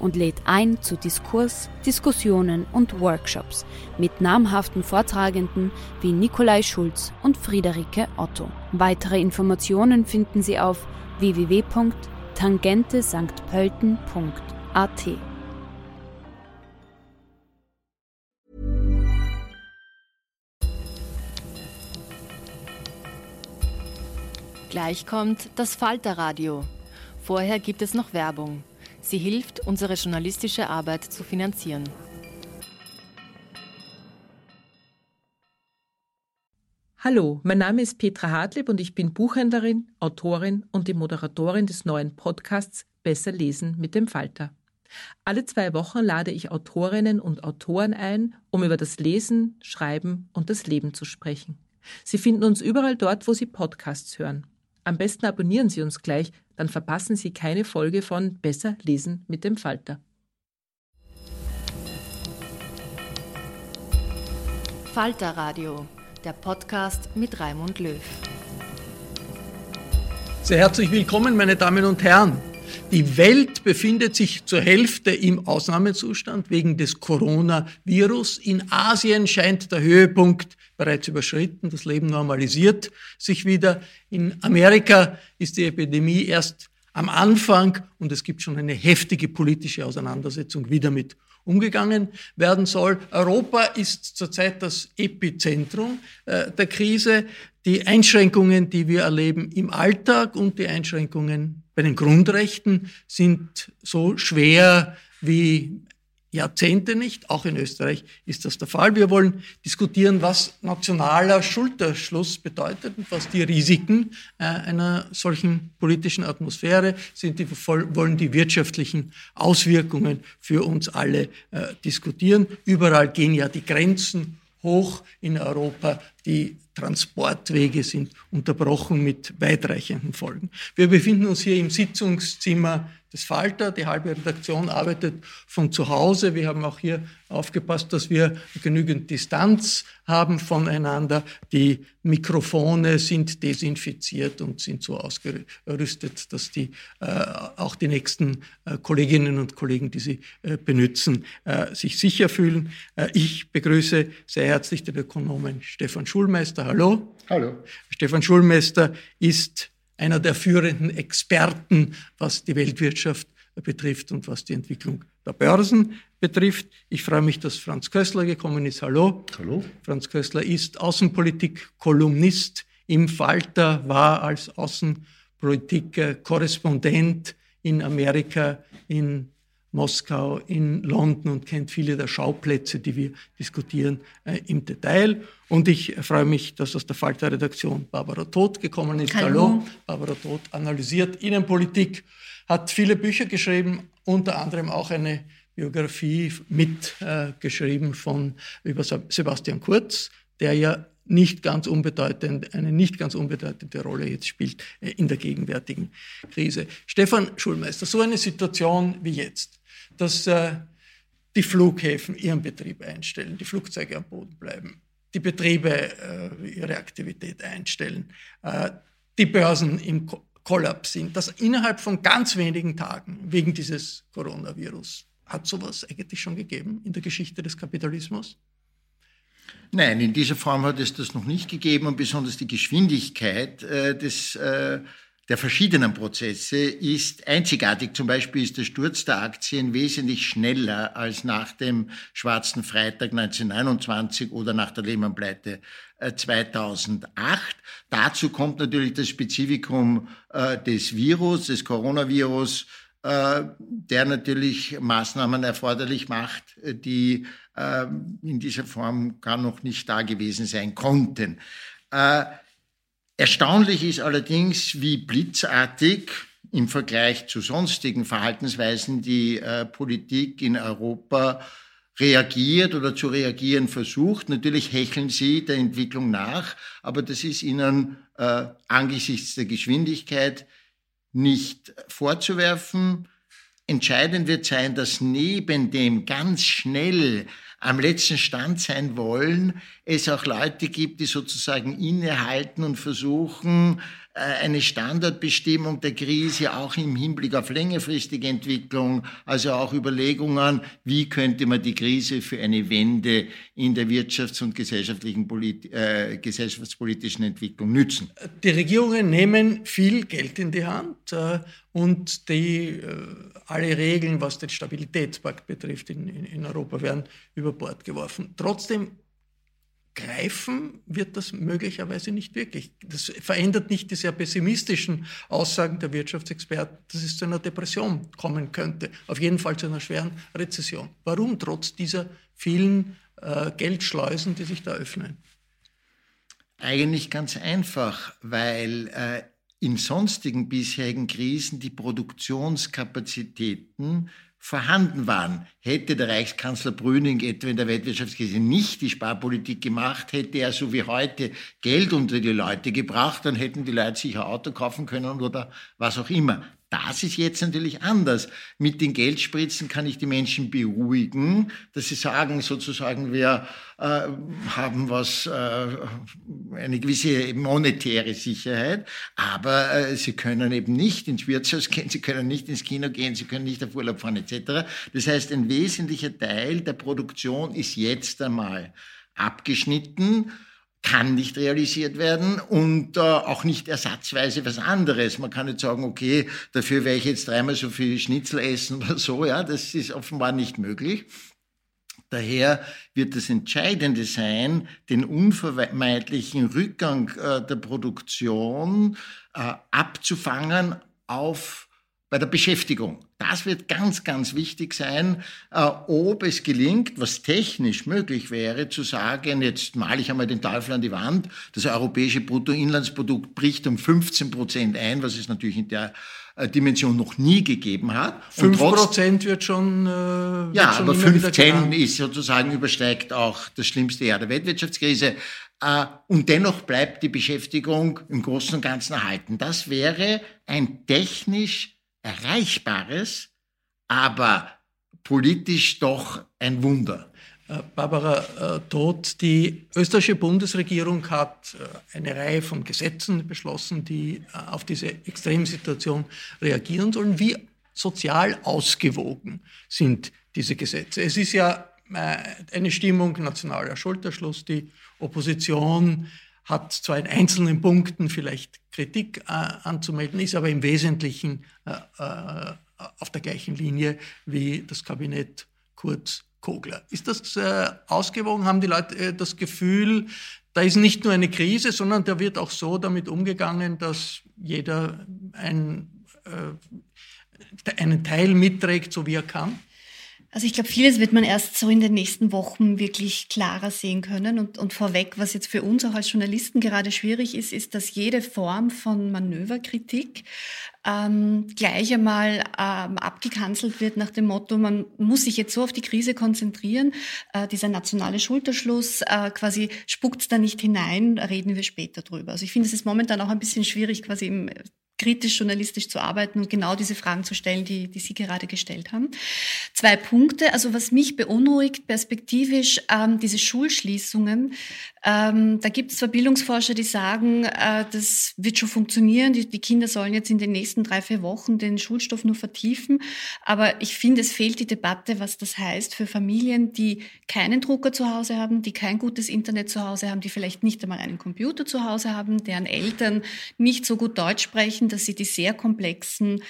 und lädt ein zu Diskurs, Diskussionen und Workshops mit namhaften Vortragenden wie Nikolai Schulz und Friederike Otto. Weitere Informationen finden Sie auf www.tangentesanktpölten.at. Gleich kommt das Falterradio. Vorher gibt es noch Werbung. Sie hilft, unsere journalistische Arbeit zu finanzieren. Hallo, mein Name ist Petra Hartlieb und ich bin Buchhändlerin, Autorin und die Moderatorin des neuen Podcasts Besser lesen mit dem Falter. Alle zwei Wochen lade ich Autorinnen und Autoren ein, um über das Lesen, Schreiben und das Leben zu sprechen. Sie finden uns überall dort, wo Sie Podcasts hören. Am besten abonnieren Sie uns gleich, dann verpassen Sie keine Folge von Besser lesen mit dem Falter. Falter Radio, der Podcast mit Raimund Löw. Sehr herzlich willkommen, meine Damen und Herren. Die Welt befindet sich zur Hälfte im Ausnahmezustand wegen des Coronavirus. In Asien scheint der Höhepunkt bereits überschritten, das Leben normalisiert sich wieder. In Amerika ist die Epidemie erst am Anfang und es gibt schon eine heftige politische Auseinandersetzung, wie damit umgegangen werden soll. Europa ist zurzeit das Epizentrum äh, der Krise. Die Einschränkungen, die wir erleben im Alltag und die Einschränkungen bei den Grundrechten sind so schwer wie Jahrzehnte nicht. Auch in Österreich ist das der Fall. Wir wollen diskutieren, was nationaler Schulterschluss bedeutet und was die Risiken äh, einer solchen politischen Atmosphäre sind. Wir wollen die wirtschaftlichen Auswirkungen für uns alle äh, diskutieren. Überall gehen ja die Grenzen hoch in Europa. Die Transportwege sind unterbrochen mit weitreichenden Folgen. Wir befinden uns hier im Sitzungszimmer des Falter. Die halbe Redaktion arbeitet von zu Hause. Wir haben auch hier aufgepasst, dass wir genügend Distanz haben voneinander. Die Mikrofone sind desinfiziert und sind so ausgerüstet, dass die äh, auch die nächsten äh, Kolleginnen und Kollegen, die sie äh, benutzen, äh, sich sicher fühlen. Äh, ich begrüße sehr herzlich den Ökonomen Stefan Schulmeister. Hallo. Hallo. Stefan Schulmeister ist einer der führenden Experten, was die Weltwirtschaft betrifft und was die Entwicklung der Börsen betrifft. Ich freue mich, dass Franz Kössler gekommen ist. Hallo. Hallo. Franz Kössler ist Außenpolitik-Kolumnist im Falter, war als Außenpolitik-Korrespondent in Amerika, in Moskau, in London und kennt viele der Schauplätze, die wir diskutieren, äh, im Detail. Und ich freue mich, dass aus der Falter-Redaktion Barbara Todt gekommen ist. Hallo. Hallo. Barbara Todt analysiert Innenpolitik, hat viele Bücher geschrieben, unter anderem auch eine Biografie mitgeschrieben äh, von über Sebastian Kurz, der ja nicht ganz unbedeutend, eine nicht ganz unbedeutende Rolle jetzt spielt äh, in der gegenwärtigen Krise. Stefan Schulmeister, so eine Situation wie jetzt, dass äh, die Flughäfen ihren Betrieb einstellen, die Flugzeuge am Boden bleiben, die Betriebe äh, ihre Aktivität einstellen, äh, die Börsen im Ko Kollaps sind, dass innerhalb von ganz wenigen Tagen wegen dieses Coronavirus hat sowas eigentlich schon gegeben in der Geschichte des Kapitalismus? Nein, in dieser Form hat es das noch nicht gegeben und besonders die Geschwindigkeit äh, des, äh, der verschiedenen Prozesse ist einzigartig. Zum Beispiel ist der Sturz der Aktien wesentlich schneller als nach dem Schwarzen Freitag 1929 oder nach der Lehman-Pleite 2008. Äh, Dazu kommt natürlich das Spezifikum äh, des Virus, des Coronavirus, äh, der natürlich Maßnahmen erforderlich macht, die ähm, in dieser Form gar noch nicht da gewesen sein konnten. Erstaunlich ist allerdings, wie blitzartig im Vergleich zu sonstigen Verhaltensweisen die äh, Politik in Europa reagiert oder zu reagieren versucht. Natürlich hecheln sie der Entwicklung nach, aber das ist ihnen äh, angesichts der Geschwindigkeit nicht vorzuwerfen. Entscheidend wird sein, dass neben dem ganz schnell am letzten Stand sein wollen, es auch Leute gibt, die sozusagen innehalten und versuchen, eine Standardbestimmung der Krise auch im Hinblick auf längerfristige Entwicklung, also auch Überlegungen, wie könnte man die Krise für eine Wende in der wirtschafts- und gesellschaftlichen Polit äh, gesellschaftspolitischen Entwicklung nützen. Die Regierungen nehmen viel Geld in die Hand äh, und die, äh, alle Regeln, was den Stabilitätspakt betrifft in, in Europa, werden über Bord geworfen. Trotzdem greifen wird das möglicherweise nicht wirklich. Das verändert nicht die sehr pessimistischen Aussagen der Wirtschaftsexperten, dass es zu einer Depression kommen könnte, auf jeden Fall zu einer schweren Rezession. Warum trotz dieser vielen äh, Geldschleusen, die sich da öffnen? Eigentlich ganz einfach, weil äh, in sonstigen bisherigen Krisen die Produktionskapazitäten vorhanden waren. Hätte der Reichskanzler Brüning etwa in der Weltwirtschaftskrise nicht die Sparpolitik gemacht, hätte er so wie heute Geld unter die Leute gebracht, dann hätten die Leute sich ein Auto kaufen können oder was auch immer. Das ist jetzt natürlich anders. Mit den Geldspritzen kann ich die Menschen beruhigen, dass sie sagen, sozusagen, wir äh, haben was, äh, eine gewisse monetäre Sicherheit, aber äh, sie können eben nicht ins Wirtshaus gehen, sie können nicht ins Kino gehen, sie können nicht auf Urlaub fahren etc. Das heißt, ein wesentlicher Teil der Produktion ist jetzt einmal abgeschnitten kann nicht realisiert werden und äh, auch nicht ersatzweise was anderes. Man kann nicht sagen, okay, dafür werde ich jetzt dreimal so viel Schnitzel essen oder so. Ja, das ist offenbar nicht möglich. Daher wird das Entscheidende sein, den unvermeidlichen Rückgang äh, der Produktion äh, abzufangen auf bei der Beschäftigung. Das wird ganz, ganz wichtig sein, äh, ob es gelingt, was technisch möglich wäre, zu sagen, jetzt male ich einmal den Teufel an die Wand, das europäische Bruttoinlandsprodukt bricht um 15 Prozent ein, was es natürlich in der äh, Dimension noch nie gegeben hat. 5 Prozent wird schon. Äh, ja, schon aber 15 ist sozusagen übersteigt auch das schlimmste Jahr der Weltwirtschaftskrise. Äh, und dennoch bleibt die Beschäftigung im Großen und Ganzen erhalten. Das wäre ein technisch Erreichbares, aber politisch doch ein Wunder. Äh, Barbara äh, Todt, die österreichische Bundesregierung hat äh, eine Reihe von Gesetzen beschlossen, die auf diese Extremsituation reagieren sollen. Wie sozial ausgewogen sind diese Gesetze? Es ist ja eine Stimmung nationaler Schulterschluss. Die Opposition hat zwar in einzelnen Punkten vielleicht Kritik äh, anzumelden, ist aber im Wesentlichen äh, äh, auf der gleichen Linie wie das Kabinett Kurz Kogler. Ist das äh, ausgewogen? Haben die Leute äh, das Gefühl, da ist nicht nur eine Krise, sondern da wird auch so damit umgegangen, dass jeder ein, einen Teil mitträgt, so wie er kann? Also ich glaube, vieles wird man erst so in den nächsten Wochen wirklich klarer sehen können. Und, und vorweg, was jetzt für uns auch als Journalisten gerade schwierig ist, ist, dass jede Form von Manöverkritik ähm, gleich einmal ähm, abgekanzelt wird nach dem Motto, man muss sich jetzt so auf die Krise konzentrieren, äh, dieser nationale Schulterschluss, äh, quasi spuckt da nicht hinein, reden wir später drüber. Also ich finde, es ist momentan auch ein bisschen schwierig, quasi im kritisch journalistisch zu arbeiten und genau diese Fragen zu stellen, die, die Sie gerade gestellt haben. Zwei Punkte. Also was mich beunruhigt perspektivisch, ähm, diese Schulschließungen. Ähm, da gibt es zwar Bildungsforscher, die sagen, äh, das wird schon funktionieren. Die, die Kinder sollen jetzt in den nächsten drei, vier Wochen den Schulstoff nur vertiefen. Aber ich finde, es fehlt die Debatte, was das heißt für Familien, die keinen Drucker zu Hause haben, die kein gutes Internet zu Hause haben, die vielleicht nicht einmal einen Computer zu Hause haben, deren Eltern nicht so gut Deutsch sprechen, dass sie die sehr komplexen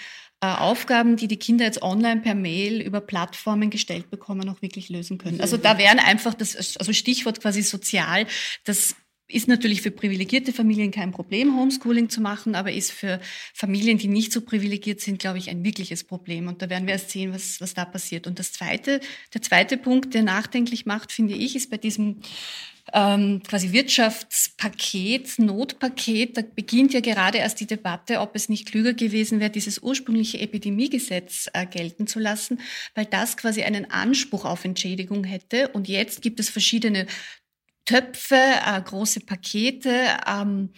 äh, Aufgaben, die die Kinder jetzt online per Mail über Plattformen gestellt bekommen, auch wirklich lösen können. Also da wären einfach das, also Stichwort quasi sozial, das ist natürlich für privilegierte Familien kein Problem, Homeschooling zu machen, aber ist für Familien, die nicht so privilegiert sind, glaube ich, ein wirkliches Problem. Und da werden wir erst sehen, was, was da passiert. Und das zweite, der zweite Punkt, der nachdenklich macht, finde ich, ist bei diesem ähm, quasi Wirtschaftspaket, Notpaket, da beginnt ja gerade erst die Debatte, ob es nicht klüger gewesen wäre, dieses ursprüngliche Epidemiegesetz äh, gelten zu lassen, weil das quasi einen Anspruch auf Entschädigung hätte. Und jetzt gibt es verschiedene Töpfe, äh, große Pakete, ähm,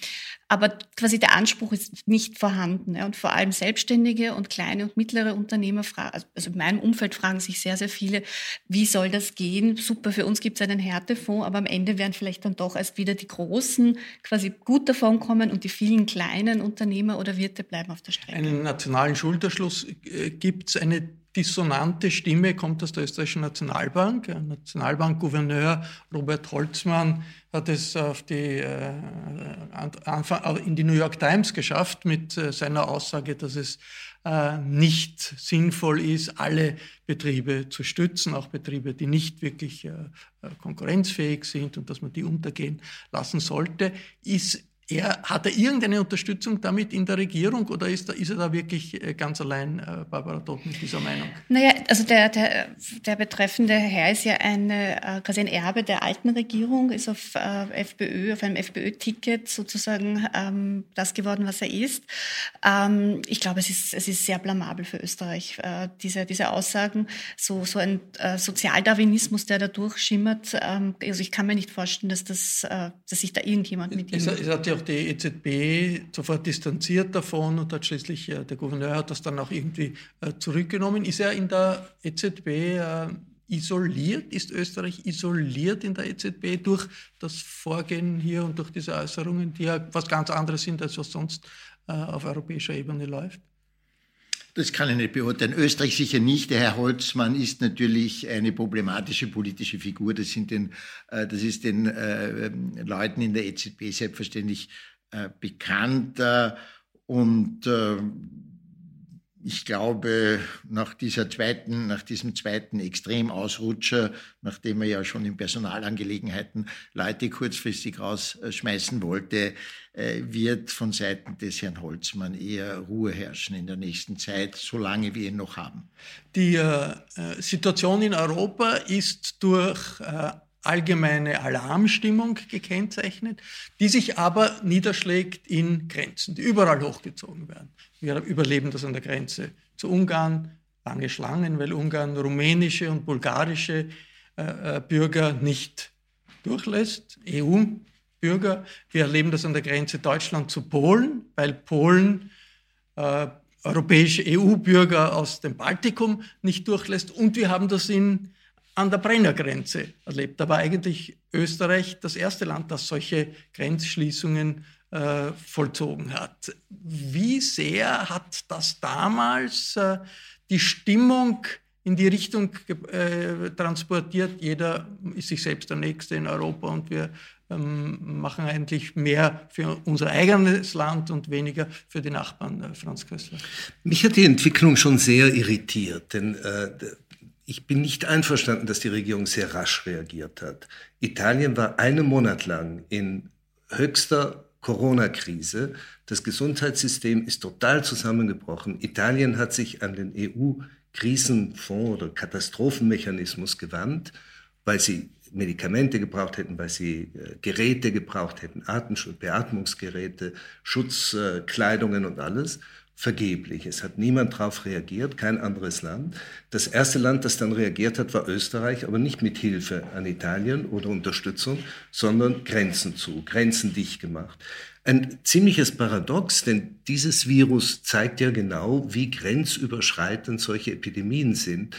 aber quasi der Anspruch ist nicht vorhanden. Ja. Und vor allem Selbstständige und kleine und mittlere Unternehmer, fragen, also in meinem Umfeld fragen sich sehr, sehr viele, wie soll das gehen? Super, für uns gibt es einen Härtefonds, aber am Ende werden vielleicht dann doch erst wieder die Großen quasi gut davon kommen und die vielen kleinen Unternehmer oder Wirte bleiben auf der Strecke. Einen nationalen Schulterschluss äh, gibt es eine dissonante Stimme kommt aus der österreichischen Nationalbank. Nationalbankgouverneur Robert Holzmann hat es auf die, äh, Anfang, in die New York Times geschafft mit äh, seiner Aussage, dass es äh, nicht sinnvoll ist, alle Betriebe zu stützen, auch Betriebe, die nicht wirklich äh, konkurrenzfähig sind und dass man die untergehen lassen sollte, ist er, hat er irgendeine Unterstützung damit in der Regierung oder ist, ist er da wirklich äh, ganz allein, äh, Barbara Todt, mit dieser Meinung? Naja, also der, der, der betreffende Herr ist ja eine, äh, quasi ein Erbe der alten Regierung, ist auf FPÖ, auf einem FPÖ-Ticket sozusagen ähm, das geworden, was er ist. Ähm, ich glaube, es ist, es ist sehr blamabel für Österreich, äh, diese, diese Aussagen, so, so ein äh, Sozialdarwinismus, der da durchschimmert. Ähm, also ich kann mir nicht vorstellen, dass, das, äh, dass sich da irgendjemand mit es, ihm... Es hat ja auch die EZB sofort distanziert davon und hat schließlich, äh, der Gouverneur hat das dann auch irgendwie äh, zurückgenommen. Ist er in der EZB äh, isoliert? Ist Österreich isoliert in der EZB durch das Vorgehen hier und durch diese Äußerungen, die ja was ganz anderes sind, als was sonst auf europäischer Ebene läuft? Das kann ich nicht beurteilen. Österreich sicher nicht. Der Herr Holzmann ist natürlich eine problematische politische Figur. Das, sind den, äh, das ist den äh, Leuten in der EZB selbstverständlich äh, bekannt. und ich glaube, nach dieser zweiten, nach diesem zweiten Extremausrutscher, nachdem er ja schon in Personalangelegenheiten Leute kurzfristig rausschmeißen wollte, äh, wird von Seiten des Herrn Holzmann eher Ruhe herrschen in der nächsten Zeit, solange wir ihn noch haben. Die äh, Situation in Europa ist durch äh, allgemeine Alarmstimmung gekennzeichnet, die sich aber niederschlägt in Grenzen, die überall hochgezogen werden. Wir überleben das an der Grenze zu Ungarn, lange Schlangen, weil Ungarn rumänische und bulgarische äh, äh Bürger nicht durchlässt, EU-Bürger. Wir erleben das an der Grenze Deutschland zu Polen, weil Polen äh, europäische EU-Bürger aus dem Baltikum nicht durchlässt. Und wir haben das in an der Brennergrenze erlebt. Da war eigentlich Österreich das erste Land, das solche Grenzschließungen äh, vollzogen hat. Wie sehr hat das damals äh, die Stimmung in die Richtung äh, transportiert? Jeder ist sich selbst der Nächste in Europa und wir ähm, machen eigentlich mehr für unser eigenes Land und weniger für die Nachbarn, äh, Franz Kössler. Mich hat die Entwicklung schon sehr irritiert, denn äh, ich bin nicht einverstanden, dass die Regierung sehr rasch reagiert hat. Italien war einen Monat lang in höchster Corona-Krise. Das Gesundheitssystem ist total zusammengebrochen. Italien hat sich an den EU Krisenfonds oder Katastrophenmechanismus gewandt, weil sie Medikamente gebraucht hätten, weil sie äh, Geräte gebraucht hätten, Atemschutz, Beatmungsgeräte, Schutzkleidungen und alles. Vergeblich. Es hat niemand darauf reagiert, kein anderes Land. Das erste Land, das dann reagiert hat, war Österreich, aber nicht mit Hilfe an Italien oder Unterstützung, sondern Grenzen zu, Grenzen dicht gemacht. Ein ziemliches Paradox, denn dieses Virus zeigt ja genau, wie grenzüberschreitend solche Epidemien sind.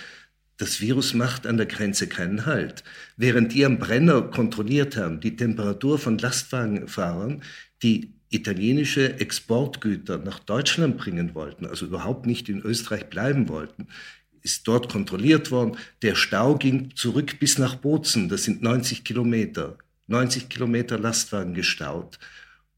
Das Virus macht an der Grenze keinen Halt. Während die am Brenner kontrolliert haben, die Temperatur von Lastwagenfahrern, die italienische Exportgüter nach Deutschland bringen wollten, also überhaupt nicht in Österreich bleiben wollten, ist dort kontrolliert worden. Der Stau ging zurück bis nach Bozen, das sind 90 Kilometer. 90 Kilometer Lastwagen gestaut.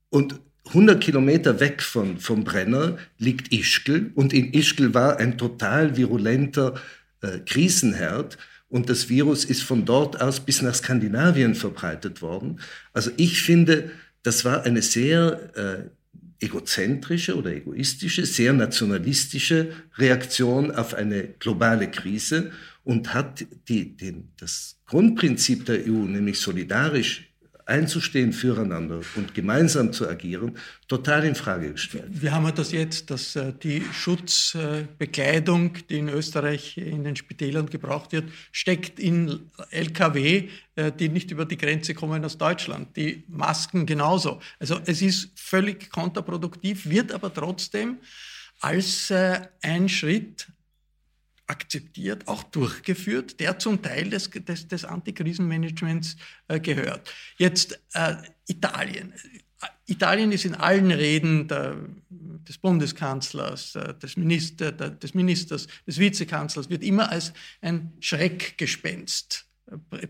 Und 100 Kilometer weg von, vom Brenner liegt Ischgl und in Ischgl war ein total virulenter äh, Krisenherd und das Virus ist von dort aus bis nach Skandinavien verbreitet worden. Also ich finde, das war eine sehr äh, egozentrische oder egoistische, sehr nationalistische Reaktion auf eine globale Krise und hat die, den, das Grundprinzip der EU, nämlich solidarisch einzustehen füreinander und gemeinsam zu agieren, total in Frage gestellt. Wir haben ja das jetzt, dass äh, die Schutzbekleidung, die in Österreich in den Spitälern gebraucht wird, steckt in Lkw, äh, die nicht über die Grenze kommen aus Deutschland. Die Masken genauso. Also es ist völlig kontraproduktiv, wird aber trotzdem als äh, ein Schritt akzeptiert, auch durchgeführt, der zum Teil des, des, des Antikrisenmanagements äh, gehört. Jetzt äh, Italien. Italien ist in allen Reden der, des Bundeskanzlers, äh, des, Minister, der, des Ministers, des Vizekanzlers, wird immer als ein Schreckgespenst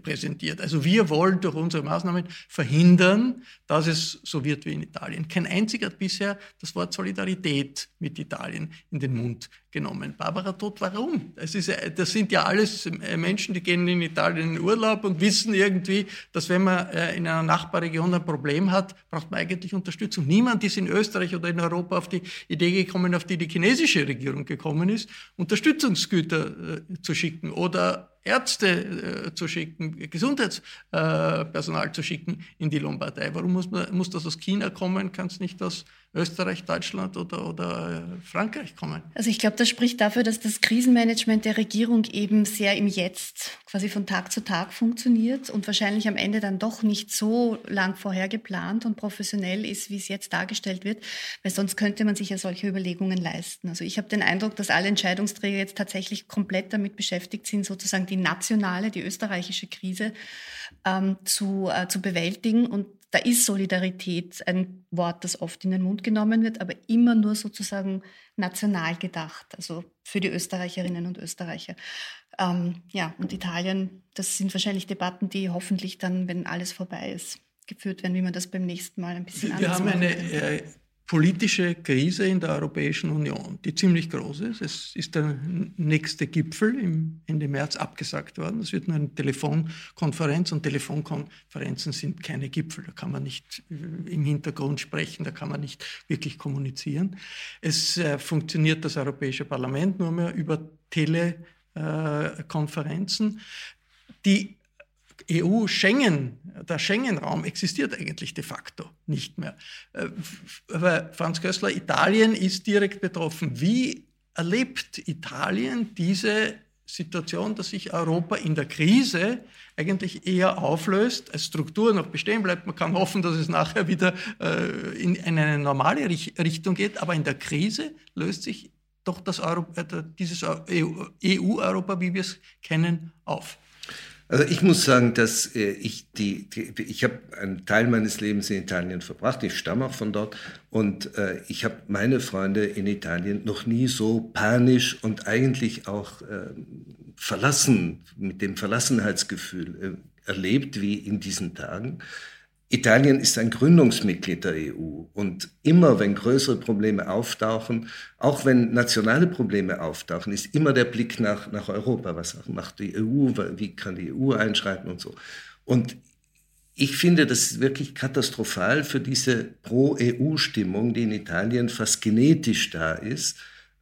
präsentiert. Also wir wollen durch unsere Maßnahmen verhindern, dass es so wird wie in Italien. Kein einziger hat bisher das Wort Solidarität mit Italien in den Mund genommen. Barbara Todt, warum? Das, ist, das sind ja alles Menschen, die gehen in Italien in Urlaub und wissen irgendwie, dass wenn man äh, in einer Nachbarregion ein Problem hat, braucht man eigentlich Unterstützung. Niemand ist in Österreich oder in Europa auf die Idee gekommen, auf die die chinesische Regierung gekommen ist, Unterstützungsgüter äh, zu schicken oder Ärzte äh, zu schicken, Gesundheitspersonal äh, zu schicken in die Lombardei. Warum muss, man, muss das aus China kommen? Kann es nicht aus Österreich, Deutschland oder, oder äh, Frankreich kommen? Also ich glaube, das spricht dafür, dass das Krisenmanagement der Regierung eben sehr im Jetzt, quasi von Tag zu Tag funktioniert und wahrscheinlich am Ende dann doch nicht so lang vorher geplant und professionell ist, wie es jetzt dargestellt wird, weil sonst könnte man sich ja solche Überlegungen leisten. Also ich habe den Eindruck, dass alle Entscheidungsträger jetzt tatsächlich komplett damit beschäftigt sind, sozusagen die nationale, die österreichische Krise ähm, zu, äh, zu bewältigen und da ist Solidarität ein Wort, das oft in den Mund genommen wird, aber immer nur sozusagen national gedacht, also für die Österreicherinnen und Österreicher. Ähm, ja, und Italien, das sind wahrscheinlich Debatten, die hoffentlich dann, wenn alles vorbei ist, geführt werden, wie man das beim nächsten Mal ein bisschen anders. Wir haben eine äh, politische Krise in der Europäischen Union, die ziemlich groß ist. Es ist der nächste Gipfel im Ende März abgesagt worden. Es wird nur eine Telefonkonferenz und Telefonkonferenzen sind keine Gipfel. Da kann man nicht äh, im Hintergrund sprechen, da kann man nicht wirklich kommunizieren. Es äh, funktioniert das Europäische Parlament nur mehr über Telekonferenzen. Die EU Schengen, der Schengen-Raum existiert eigentlich de facto nicht mehr. Äh, aber Franz Kössler, Italien ist direkt betroffen. Wie erlebt Italien diese Situation, dass sich Europa in der Krise eigentlich eher auflöst, als Struktur noch bestehen bleibt. Man kann hoffen, dass es nachher wieder äh, in eine normale Richtung geht, aber in der Krise löst sich doch das Europa, äh, dieses EU-Europa, wie wir es kennen, auf. Also ich muss sagen, dass äh, ich die, die ich habe einen Teil meines Lebens in Italien verbracht. Ich stamme auch von dort und äh, ich habe meine Freunde in Italien noch nie so panisch und eigentlich auch äh, verlassen mit dem Verlassenheitsgefühl äh, erlebt wie in diesen Tagen. Italien ist ein Gründungsmitglied der EU und immer wenn größere Probleme auftauchen, auch wenn nationale Probleme auftauchen, ist immer der Blick nach, nach Europa. Was macht die EU? Wie kann die EU einschreiten und so? Und ich finde das wirklich katastrophal für diese Pro-EU-Stimmung, die in Italien fast genetisch da ist,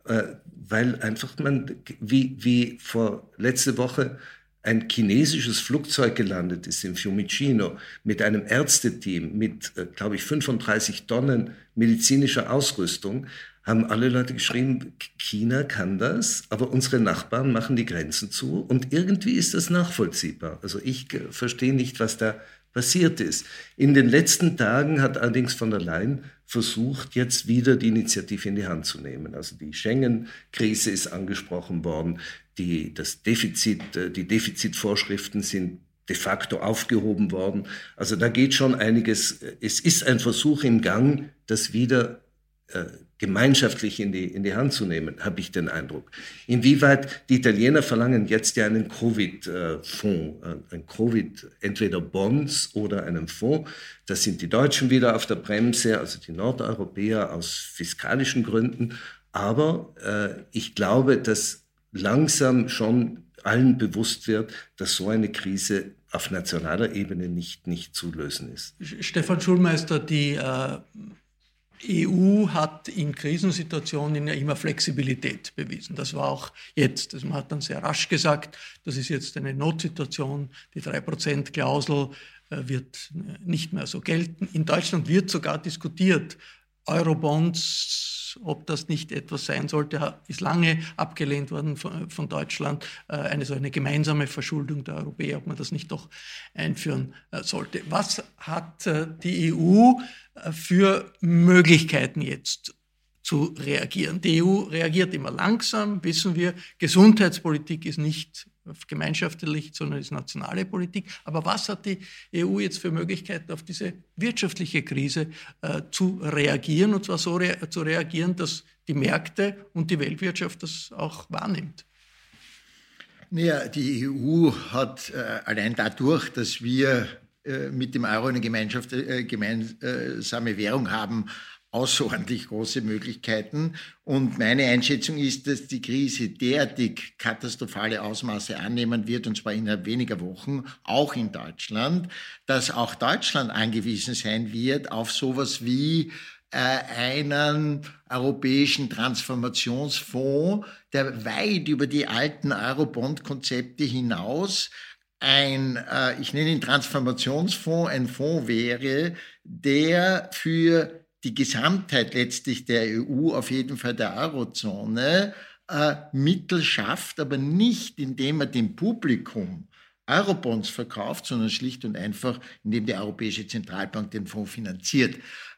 äh, weil einfach man, wie, wie vor letzte Woche ein chinesisches Flugzeug gelandet ist in Fiumicino mit einem Ärzteteam mit, äh, glaube ich, 35 Tonnen medizinischer Ausrüstung, haben alle Leute geschrieben, China kann das, aber unsere Nachbarn machen die Grenzen zu und irgendwie ist das nachvollziehbar. Also ich verstehe nicht, was da passiert ist. In den letzten Tagen hat allerdings von der Leyen versucht, jetzt wieder die Initiative in die Hand zu nehmen. Also die Schengen-Krise ist angesprochen worden, die, das Defizit, äh, die Defizitvorschriften sind de facto aufgehoben worden. Also da geht schon einiges. Es ist ein Versuch im Gang, das wieder äh, gemeinschaftlich in die, in die Hand zu nehmen, habe ich den Eindruck. Inwieweit die Italiener verlangen jetzt ja einen Covid-Fonds, äh, ein Covid, entweder Bonds oder einen Fonds. Da sind die Deutschen wieder auf der Bremse, also die Nordeuropäer aus fiskalischen Gründen. Aber äh, ich glaube, dass langsam schon allen bewusst wird, dass so eine Krise auf nationaler Ebene nicht, nicht zu lösen ist. Stefan Schulmeister, die äh, EU hat in Krisensituationen ja immer Flexibilität bewiesen. Das war auch jetzt. Also man hat dann sehr rasch gesagt, das ist jetzt eine Notsituation. Die 3%-Klausel äh, wird nicht mehr so gelten. In Deutschland wird sogar diskutiert, Eurobonds, ob das nicht etwas sein sollte, ist lange abgelehnt worden von, von Deutschland. Äh, eine so eine gemeinsame Verschuldung der Europäer, ob man das nicht doch einführen äh, sollte. Was hat äh, die EU für Möglichkeiten jetzt zu reagieren? Die EU reagiert immer langsam, wissen wir. Gesundheitspolitik ist nicht gemeinschaftlich, sondern ist nationale Politik. Aber was hat die EU jetzt für Möglichkeiten, auf diese wirtschaftliche Krise äh, zu reagieren? Und zwar so rea zu reagieren, dass die Märkte und die Weltwirtschaft das auch wahrnimmt. Naja, die EU hat äh, allein dadurch, dass wir äh, mit dem Euro eine äh, gemeinsame Währung haben, außerordentlich große Möglichkeiten. Und meine Einschätzung ist, dass die Krise derartig katastrophale Ausmaße annehmen wird, und zwar innerhalb weniger Wochen, auch in Deutschland, dass auch Deutschland angewiesen sein wird auf sowas wie äh, einen europäischen Transformationsfonds, der weit über die alten Eurobond-Konzepte hinaus ein, äh, ich nenne ihn Transformationsfonds, ein Fonds wäre, der für die Gesamtheit letztlich der EU, auf jeden Fall der Eurozone, äh, Mittel schafft, aber nicht indem er dem Publikum Eurobonds verkauft, sondern schlicht und einfach, indem die Europäische Zentralbank den Fonds finanziert.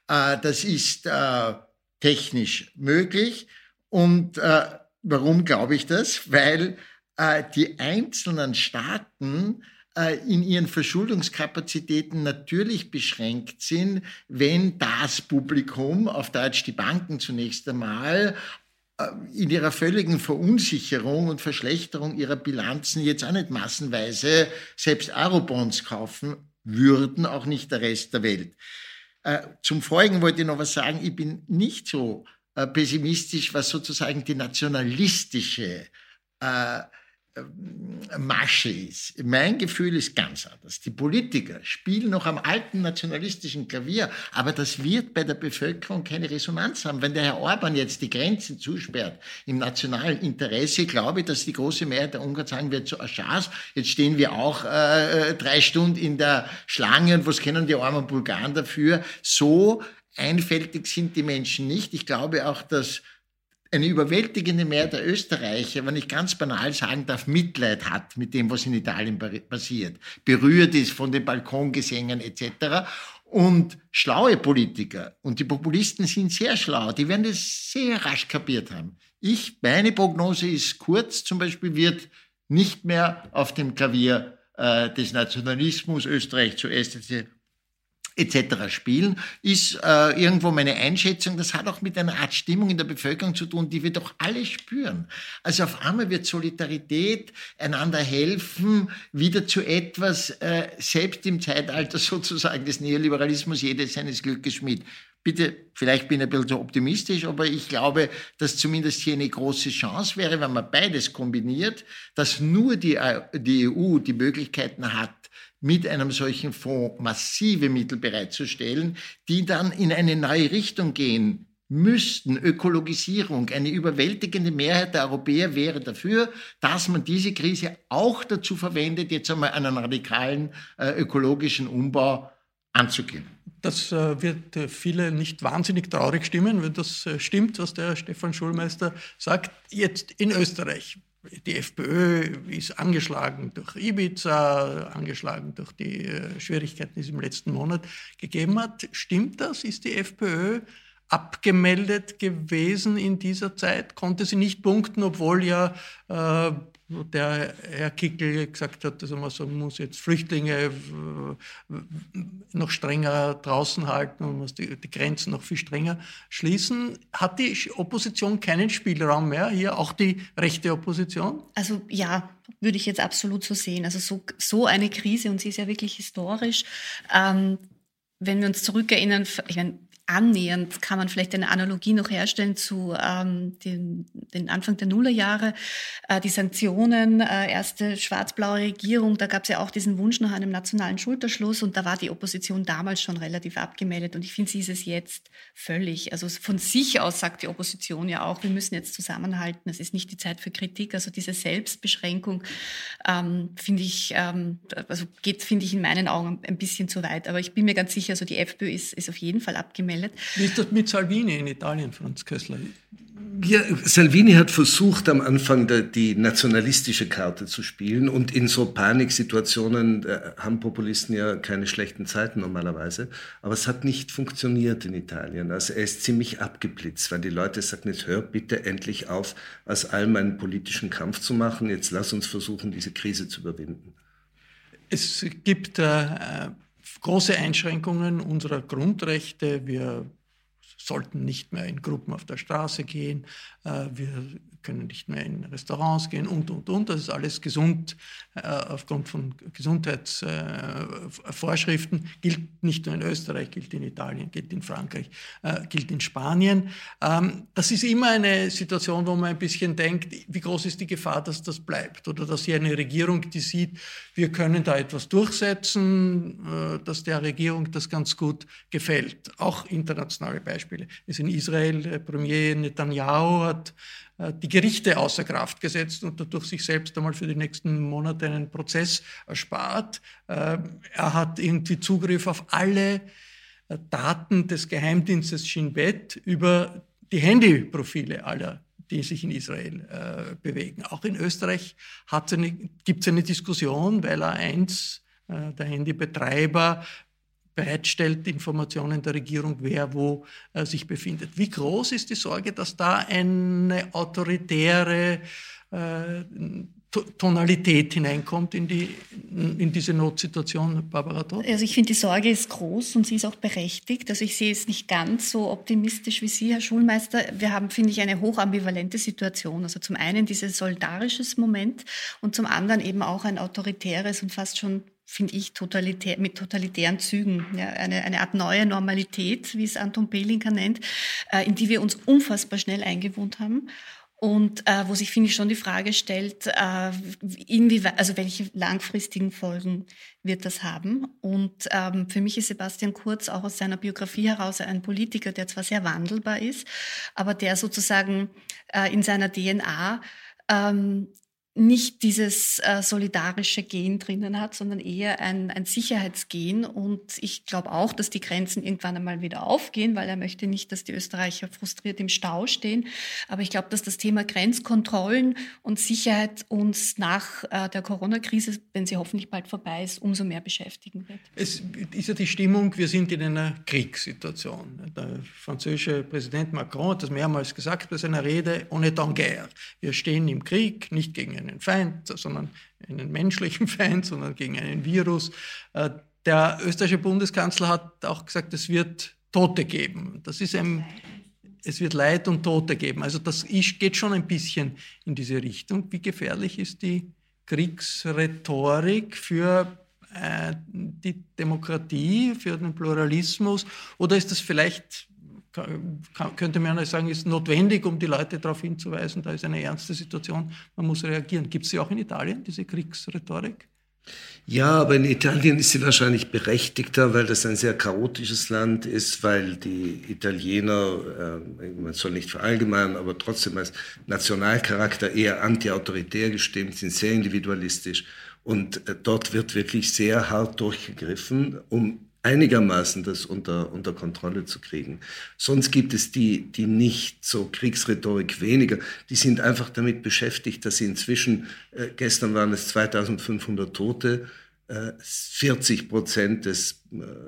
Äh, das ist äh, technisch möglich. Und äh, warum glaube ich das? Weil äh, die einzelnen Staaten in ihren Verschuldungskapazitäten natürlich beschränkt sind, wenn das Publikum, auf Deutsch die Banken zunächst einmal, äh, in ihrer völligen Verunsicherung und Verschlechterung ihrer Bilanzen jetzt auch nicht massenweise selbst Eurobonds kaufen würden, auch nicht der Rest der Welt. Äh, zum Folgen wollte ich noch was sagen. Ich bin nicht so pessimistisch, was sozusagen die nationalistische äh, Masche ist. Mein Gefühl ist ganz anders. Die Politiker spielen noch am alten nationalistischen Klavier, aber das wird bei der Bevölkerung keine Resonanz haben. Wenn der Herr Orban jetzt die Grenzen zusperrt im nationalen Interesse, glaube ich, dass die große Mehrheit der Ungarn sagen wird, so Aschas, jetzt stehen wir auch äh, drei Stunden in der Schlange und was kennen die armen Bulgaren dafür? So einfältig sind die Menschen nicht. Ich glaube auch, dass eine überwältigende Mehrheit der Österreicher, wenn ich ganz banal sagen darf, Mitleid hat mit dem, was in Italien passiert, berührt ist von den Balkongesängen etc. Und schlaue Politiker und die Populisten sind sehr schlau, die werden das sehr rasch kapiert haben. Ich, meine Prognose ist kurz, zum Beispiel wird nicht mehr auf dem Klavier äh, des Nationalismus Österreich zuerst etc. spielen, ist äh, irgendwo meine Einschätzung. Das hat auch mit einer Art Stimmung in der Bevölkerung zu tun, die wir doch alle spüren. Also auf einmal wird Solidarität, einander helfen, wieder zu etwas, äh, selbst im Zeitalter sozusagen des Neoliberalismus, jedes seines Glückes Schmied. Bitte, vielleicht bin ich ein bisschen zu optimistisch, aber ich glaube, dass zumindest hier eine große Chance wäre, wenn man beides kombiniert, dass nur die, äh, die EU die Möglichkeiten hat, mit einem solchen Fonds massive Mittel bereitzustellen, die dann in eine neue Richtung gehen müssten Ökologisierung, eine überwältigende Mehrheit der Europäer wäre dafür, dass man diese Krise auch dazu verwendet, jetzt einmal einen radikalen äh, ökologischen Umbau anzugehen. Das äh, wird äh, viele nicht wahnsinnig traurig stimmen, wenn das äh, stimmt, was der Stefan Schulmeister sagt. Jetzt in Österreich. Die FPÖ ist angeschlagen durch Ibiza, angeschlagen durch die Schwierigkeiten, die es im letzten Monat gegeben hat. Stimmt das? Ist die FPÖ abgemeldet gewesen in dieser Zeit? Konnte sie nicht punkten, obwohl ja äh, der Herr Kickel gesagt hat, dass man so muss jetzt Flüchtlinge äh, noch strenger draußen halten und muss die, die, Grenzen noch viel strenger schließen. Hat die Opposition keinen Spielraum mehr, hier auch die rechte Opposition? Also ja, würde ich jetzt absolut so sehen. Also so, so eine Krise, und sie ist ja wirklich historisch, ähm, wenn wir uns zurückerinnern, ich meine, annähernd kann man vielleicht eine Analogie noch herstellen zu ähm, den, den Anfang der Nullerjahre. Äh, die Sanktionen, äh, erste schwarz-blaue Regierung, da gab es ja auch diesen Wunsch nach einem nationalen Schulterschluss und da war die Opposition damals schon relativ abgemeldet und ich finde, sie ist es jetzt völlig. Also von sich aus sagt die Opposition ja auch, wir müssen jetzt zusammenhalten, es ist nicht die Zeit für Kritik. Also diese Selbstbeschränkung ähm, finde ich, ähm, also geht, finde ich in meinen Augen ein bisschen zu weit. Aber ich bin mir ganz sicher, also die FPÖ ist, ist auf jeden Fall abgemeldet gemeldet. Wie ist das mit Salvini in Italien, Franz Kössler? Ja, Salvini hat versucht, am Anfang die nationalistische Karte zu spielen und in so Paniksituationen äh, haben Populisten ja keine schlechten Zeiten normalerweise. Aber es hat nicht funktioniert in Italien. Also er ist ziemlich abgeblitzt, weil die Leute sagten, jetzt hör bitte endlich auf, aus allem einen politischen Kampf zu machen. Jetzt lass uns versuchen, diese Krise zu überwinden. Es gibt äh, große Einschränkungen unserer Grundrechte. Wir sollten nicht mehr in Gruppen auf der Straße gehen. Äh, wir können nicht mehr in Restaurants gehen und, und, und. Das ist alles gesund äh, aufgrund von Gesundheitsvorschriften. Äh, gilt nicht nur in Österreich, gilt in Italien, gilt in Frankreich, äh, gilt in Spanien. Ähm, das ist immer eine Situation, wo man ein bisschen denkt, wie groß ist die Gefahr, dass das bleibt oder dass hier eine Regierung, die sieht, wir können da etwas durchsetzen, äh, dass der Regierung das ganz gut gefällt. Auch internationale Beispiele. Es in Israel, äh, Premier Netanyahu hat die Gerichte außer Kraft gesetzt und dadurch sich selbst einmal für die nächsten Monate einen Prozess erspart. Äh, er hat irgendwie Zugriff auf alle äh, Daten des Geheimdienstes Shin Bet über die Handyprofile aller die sich in Israel äh, bewegen. Auch in Österreich gibt es eine Diskussion, weil A1, äh, der Handybetreiber, bereitstellt, Informationen der Regierung, wer wo äh, sich befindet. Wie groß ist die Sorge, dass da eine autoritäre äh, Tonalität hineinkommt in, die, in diese Notsituation, Barbara Todt? Also ich finde, die Sorge ist groß und sie ist auch berechtigt. Also ich sehe es nicht ganz so optimistisch wie Sie, Herr Schulmeister. Wir haben, finde ich, eine hochambivalente Situation. Also zum einen dieses solidarisches Moment und zum anderen eben auch ein autoritäres und fast schon finde ich, totalitär, mit totalitären Zügen. Ja, eine, eine Art neue Normalität, wie es Anton Pelinka nennt, äh, in die wir uns unfassbar schnell eingewohnt haben. Und äh, wo sich, finde ich, schon die Frage stellt, äh, inwieweit, also welche langfristigen Folgen wird das haben? Und ähm, für mich ist Sebastian Kurz auch aus seiner Biografie heraus ein Politiker, der zwar sehr wandelbar ist, aber der sozusagen äh, in seiner DNA ähm, nicht dieses äh, solidarische Gen drinnen hat, sondern eher ein, ein Sicherheitsgen. Und ich glaube auch, dass die Grenzen irgendwann einmal wieder aufgehen, weil er möchte nicht, dass die Österreicher frustriert im Stau stehen. Aber ich glaube, dass das Thema Grenzkontrollen und Sicherheit uns nach äh, der Corona-Krise, wenn sie hoffentlich bald vorbei ist, umso mehr beschäftigen wird. Es ist ja die Stimmung, wir sind in einer Kriegssituation. Der französische Präsident Macron hat das mehrmals gesagt bei seiner Rede, on est en guerre. Wir stehen im Krieg, nicht gegen einen Feind, sondern einen menschlichen Feind, sondern gegen einen Virus. Äh, der österreichische Bundeskanzler hat auch gesagt, es wird Tote geben. Das ist ein, es wird Leid und Tote geben. Also das geht schon ein bisschen in diese Richtung. Wie gefährlich ist die Kriegsrhetorik für äh, die Demokratie, für den Pluralismus? Oder ist das vielleicht könnte man sagen, ist notwendig, um die Leute darauf hinzuweisen, da ist eine ernste Situation, man muss reagieren. Gibt es sie auch in Italien, diese Kriegsrhetorik? Ja, aber in Italien ist sie wahrscheinlich berechtigter, weil das ein sehr chaotisches Land ist, weil die Italiener, äh, man soll nicht verallgemeinern, aber trotzdem als Nationalcharakter eher antiautoritär gestimmt sind, sehr individualistisch. Und äh, dort wird wirklich sehr hart durchgegriffen, um einigermaßen das unter, unter Kontrolle zu kriegen. Sonst gibt es die, die nicht so Kriegsrhetorik weniger, die sind einfach damit beschäftigt, dass sie inzwischen, äh, gestern waren es 2500 Tote, 40 äh, Prozent des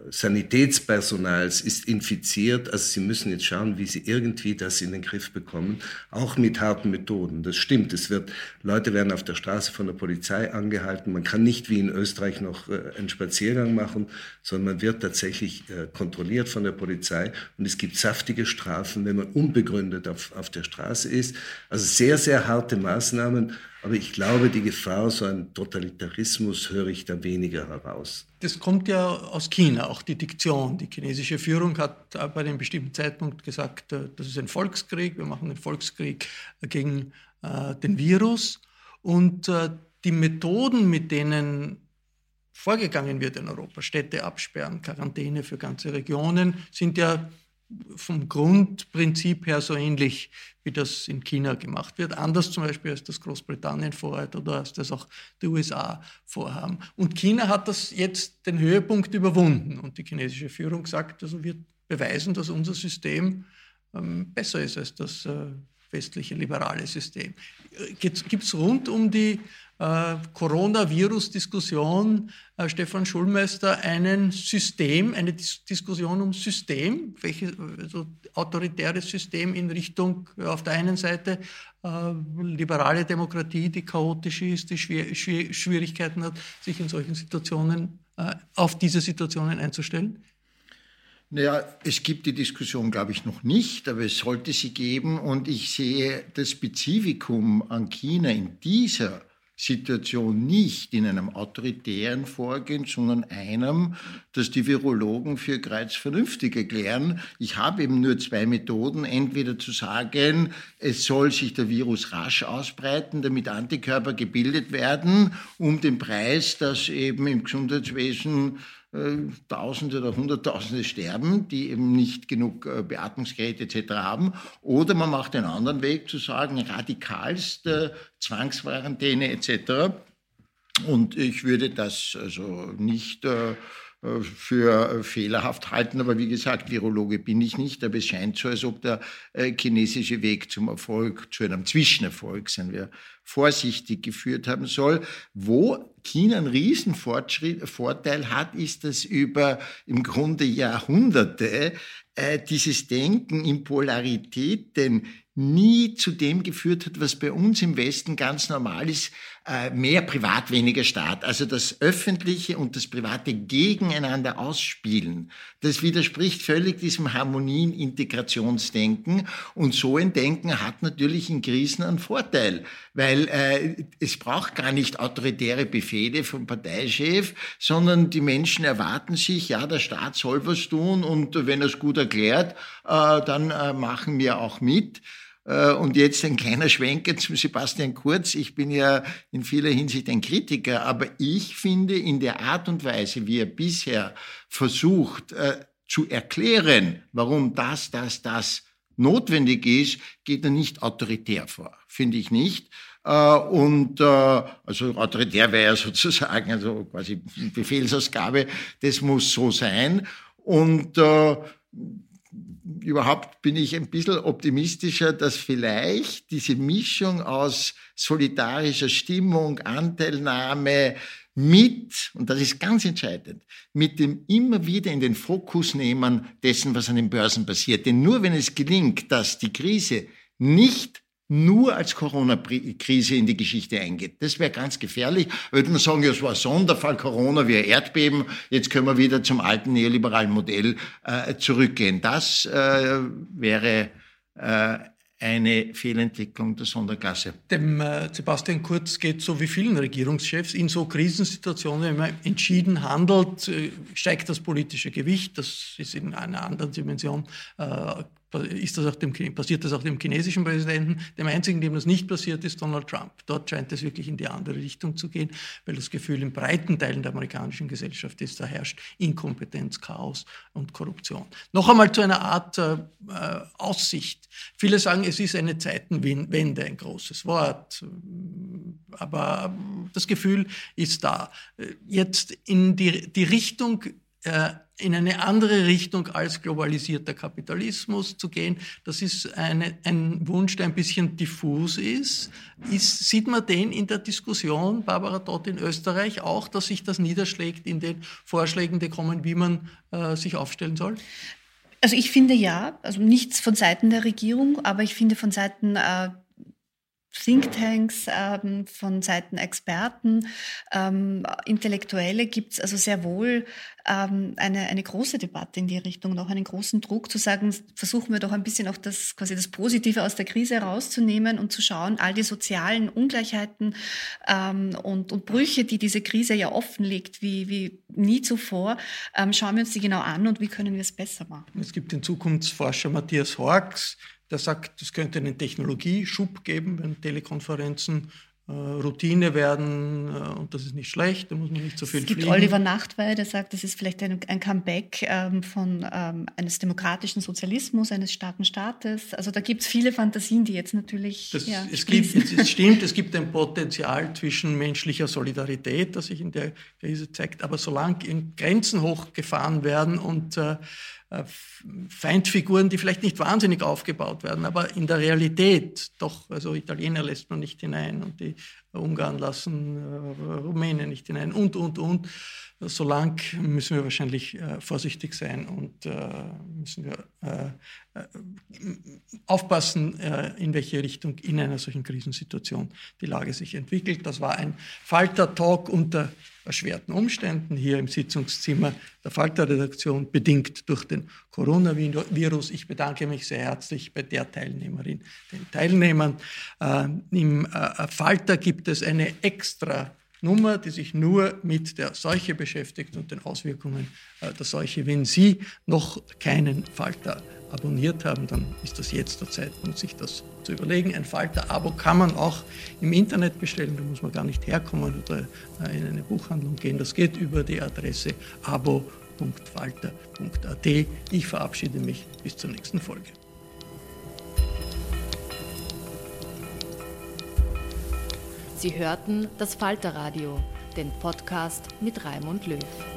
Sanitätspersonals ist infiziert. Also sie müssen jetzt schauen, wie sie irgendwie das in den Griff bekommen, auch mit harten Methoden. Das stimmt. Es wird, Leute werden auf der Straße von der Polizei angehalten. Man kann nicht wie in Österreich noch äh, einen Spaziergang machen, sondern man wird tatsächlich kontrolliert von der Polizei. Und es gibt saftige Strafen, wenn man unbegründet auf, auf der Straße ist. Also sehr, sehr harte Maßnahmen. Aber ich glaube, die Gefahr, so ein Totalitarismus, höre ich da weniger heraus. Das kommt ja aus China, auch die Diktion. Die chinesische Führung hat bei einem bestimmten Zeitpunkt gesagt, äh, das ist ein Volkskrieg, wir machen einen Volkskrieg gegen äh, den Virus. Und äh, die Methoden, mit denen vorgegangen wird in Europa, Städte absperren, Quarantäne für ganze Regionen, sind ja vom Grundprinzip her so ähnlich, wie das in China gemacht wird. Anders zum Beispiel, als das Großbritannien vorhat oder als das auch die USA vorhaben. Und China hat das jetzt den Höhepunkt überwunden. Und die chinesische Führung sagt, also wir beweisen, dass unser System ähm, besser ist als das äh, westliche liberale System. Gibt es rund um die äh, Coronavirus-Diskussion, äh, Stefan Schulmeister, ein System, eine Dis Diskussion um System, welches also autoritäres System in Richtung äh, auf der einen Seite äh, liberale Demokratie, die chaotisch ist, die Schwier Schwier Schwierigkeiten hat, sich in solchen Situationen äh, auf diese Situationen einzustellen? Naja, es gibt die Diskussion, glaube ich, noch nicht, aber es sollte sie geben. Und ich sehe das Spezifikum an China in dieser Situation nicht in einem autoritären Vorgehen, sondern einem, das die Virologen für kreuz vernünftig erklären. Ich habe eben nur zwei Methoden. Entweder zu sagen, es soll sich der Virus rasch ausbreiten, damit Antikörper gebildet werden, um den Preis, dass eben im Gesundheitswesen Tausende oder Hunderttausende sterben, die eben nicht genug äh, Beatmungsgeräte etc. haben. Oder man macht einen anderen Weg zu sagen, radikalste Zwangsquarantäne etc. Und ich würde das also nicht äh, äh, für fehlerhaft halten. Aber wie gesagt, Virologe bin ich nicht, aber es scheint so, als ob der äh, chinesische Weg zum Erfolg, zu einem Zwischenerfolg, seien wir vorsichtig, geführt haben soll. Wo China einen riesen Vorteil hat, ist, dass über im Grunde Jahrhunderte äh, dieses Denken in Polaritäten nie zu dem geführt hat, was bei uns im Westen ganz normal ist, mehr Privat, weniger Staat. Also das Öffentliche und das Private gegeneinander ausspielen. Das widerspricht völlig diesem Harmonien-Integrationsdenken. Und so ein Denken hat natürlich in Krisen einen Vorteil, weil äh, es braucht gar nicht autoritäre Befehle vom Parteichef, sondern die Menschen erwarten sich, ja, der Staat soll was tun und wenn er es gut erklärt, äh, dann äh, machen wir auch mit. Äh, und jetzt ein kleiner Schwenker zum Sebastian Kurz. Ich bin ja in vieler Hinsicht ein Kritiker, aber ich finde in der Art und Weise, wie er bisher versucht äh, zu erklären, warum das, das, das notwendig ist, geht er nicht autoritär vor. Finde ich nicht. Äh, und also autoritär wäre ja sozusagen also quasi Befehlsausgabe. Das muss so sein. Und überhaupt bin ich ein bisschen optimistischer, dass vielleicht diese Mischung aus solidarischer Stimmung, Anteilnahme mit, und das ist ganz entscheidend, mit dem immer wieder in den Fokus nehmen dessen, was an den Börsen passiert. Denn nur wenn es gelingt, dass die Krise nicht nur als Corona-Krise in die Geschichte eingeht. Das wäre ganz gefährlich. Würde man sagen, es war Sonderfall Corona wie ein Erdbeben, jetzt können wir wieder zum alten neoliberalen Modell äh, zurückgehen. Das äh, wäre äh, eine Fehlentwicklung der Sonderklasse. Dem äh, Sebastian Kurz geht so wie vielen Regierungschefs in so Krisensituationen, wenn man entschieden handelt, äh, steigt das politische Gewicht. Das ist in einer anderen Dimension äh, ist das auch dem, passiert das auch dem chinesischen Präsidenten. Dem einzigen, dem das nicht passiert, ist Donald Trump. Dort scheint es wirklich in die andere Richtung zu gehen, weil das Gefühl in breiten Teilen der amerikanischen Gesellschaft ist, da herrscht Inkompetenz, Chaos und Korruption. Noch einmal zu einer Art äh, Aussicht. Viele sagen, es ist eine Zeitenwende, ein großes Wort, aber das Gefühl ist da. Jetzt in die, die Richtung äh, in eine andere Richtung als globalisierter Kapitalismus zu gehen. Das ist eine, ein Wunsch, der ein bisschen diffus ist. ist. Sieht man den in der Diskussion, Barbara Dott, in Österreich auch, dass sich das niederschlägt in den Vorschlägen, die kommen, wie man äh, sich aufstellen soll? Also ich finde ja, also nichts von Seiten der Regierung, aber ich finde von Seiten äh, Thinktanks, ähm, von Seiten Experten, ähm, Intellektuelle gibt es also sehr wohl ähm, eine, eine große Debatte in die Richtung, noch einen großen Druck zu sagen, versuchen wir doch ein bisschen auch das, quasi das Positive aus der Krise herauszunehmen und zu schauen, all die sozialen Ungleichheiten ähm, und, und Brüche, die diese Krise ja offenlegt, wie, wie nie zuvor, ähm, schauen wir uns die genau an und wie können wir es besser machen. Es gibt den Zukunftsforscher Matthias Horks, der sagt, es könnte einen Technologieschub geben, wenn Telekonferenzen äh, Routine werden äh, und das ist nicht schlecht, da muss man nicht so viel Es gibt fliegen. Oliver Nachtwey, der sagt, das ist vielleicht ein, ein Comeback ähm, von ähm, eines demokratischen Sozialismus, eines starken Staates. Also da gibt es viele Fantasien, die jetzt natürlich. Das, ja, es, gibt, es, es stimmt, es gibt ein Potenzial zwischenmenschlicher Solidarität, das sich in der Krise zeigt, aber solange Grenzen hochgefahren werden und äh, Feindfiguren, die vielleicht nicht wahnsinnig aufgebaut werden, aber in der Realität doch, also Italiener lässt man nicht hinein und die Ungarn lassen äh, Rumänen nicht hinein und, und, und. So lang müssen wir wahrscheinlich äh, vorsichtig sein und äh, müssen wir äh, äh aufpassen, äh, in welche Richtung in einer solchen Krisensituation die Lage sich entwickelt. Das war ein Falter-Talk unter erschwerten Umständen hier im Sitzungszimmer der Falter-Redaktion, bedingt durch den Coronavirus. Ich bedanke mich sehr herzlich bei der Teilnehmerin, den Teilnehmern. Im Falter gibt es eine extra Nummer, die sich nur mit der Seuche beschäftigt und den Auswirkungen äh, der Seuche. Wenn Sie noch keinen Falter abonniert haben, dann ist das jetzt der Zeitpunkt, sich das zu überlegen. Ein Falter-Abo kann man auch im Internet bestellen, da muss man gar nicht herkommen oder äh, in eine Buchhandlung gehen. Das geht über die Adresse abo.falter.at. Ich verabschiede mich bis zur nächsten Folge. Sie hörten das Falterradio, den Podcast mit Raimund Löw.